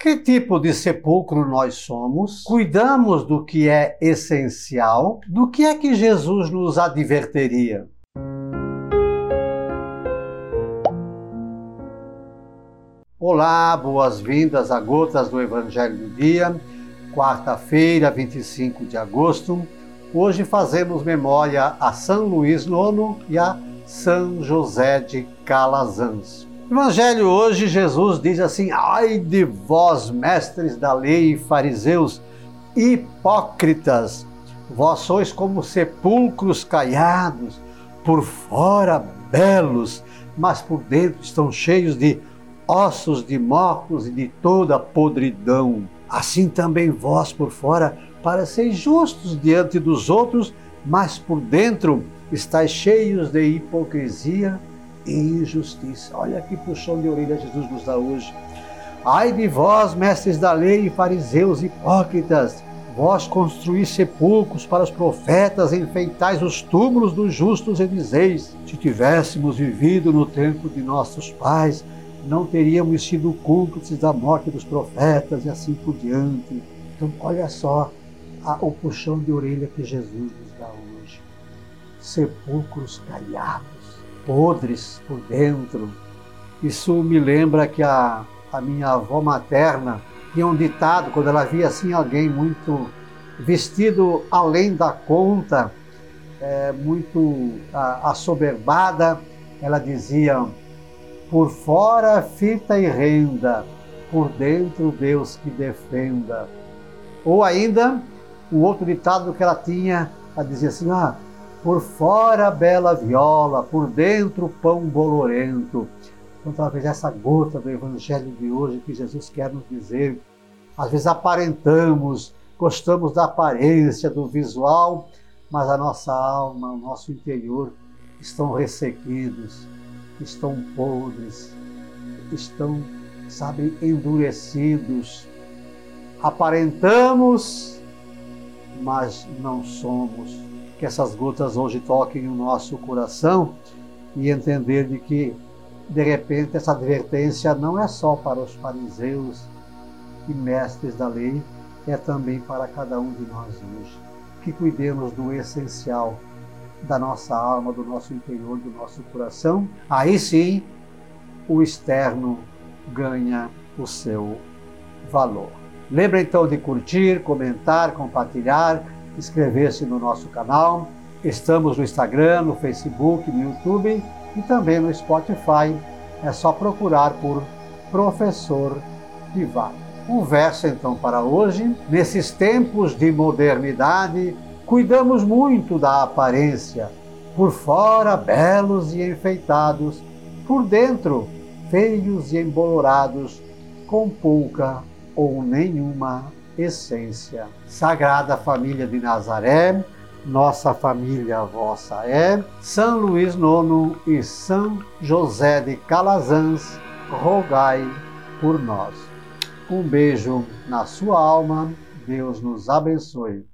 Que tipo de sepulcro nós somos? Cuidamos do que é essencial? Do que é que Jesus nos advertiria? Olá, boas-vindas a Gotas do Evangelho do Dia, quarta-feira, 25 de agosto. Hoje fazemos memória a São Luís IX e a São José de Calazans. Evangelho hoje, Jesus diz assim: Ai de vós, mestres da lei e fariseus, hipócritas, vós sois como sepulcros caiados, por fora belos, mas por dentro estão cheios de ossos de mortos e de toda podridão. Assim também vós por fora pareceis justos diante dos outros, mas por dentro estáis cheios de hipocrisia injustiça. Olha que puxão de orelha Jesus nos dá hoje. Ai de vós, mestres da lei e fariseus hipócritas, vós construís sepulcros para os profetas, enfeitais os túmulos dos justos e dizeis: se tivéssemos vivido no tempo de nossos pais, não teríamos sido cúmplices da morte dos profetas e assim por diante. Então, olha só a, o puxão de orelha que Jesus nos dá hoje. Sepulcros caiados podres por dentro. Isso me lembra que a, a minha avó materna tinha um ditado, quando ela via assim alguém muito vestido além da conta, é, muito assoberbada, ela dizia: por fora fita e renda, por dentro Deus que defenda. Ou ainda, o outro ditado que ela tinha, ela dizia assim: ah, por fora bela viola, por dentro pão bolorento. Então, talvez essa gota do Evangelho de hoje que Jesus quer nos dizer. Às vezes aparentamos, gostamos da aparência, do visual, mas a nossa alma, o nosso interior estão ressequidos, estão podres, estão, sabe, endurecidos. Aparentamos, mas não somos que essas gotas hoje toquem o nosso coração e entender de que, de repente, essa advertência não é só para os fariseus e mestres da lei, é também para cada um de nós hoje. Que cuidemos do essencial da nossa alma, do nosso interior, do nosso coração. Aí sim, o externo ganha o seu valor. Lembra então de curtir, comentar, compartilhar inscrever-se no nosso canal. Estamos no Instagram, no Facebook, no YouTube e também no Spotify. É só procurar por Professor Divac. Um verso então para hoje. Nesses tempos de modernidade, cuidamos muito da aparência. Por fora, belos e enfeitados, por dentro, feios e embolorados, com pouca ou nenhuma essência. Sagrada Família de Nazaré, nossa família vossa é. São Luís IX e São José de Calazans, rogai por nós. Um beijo na sua alma, Deus nos abençoe.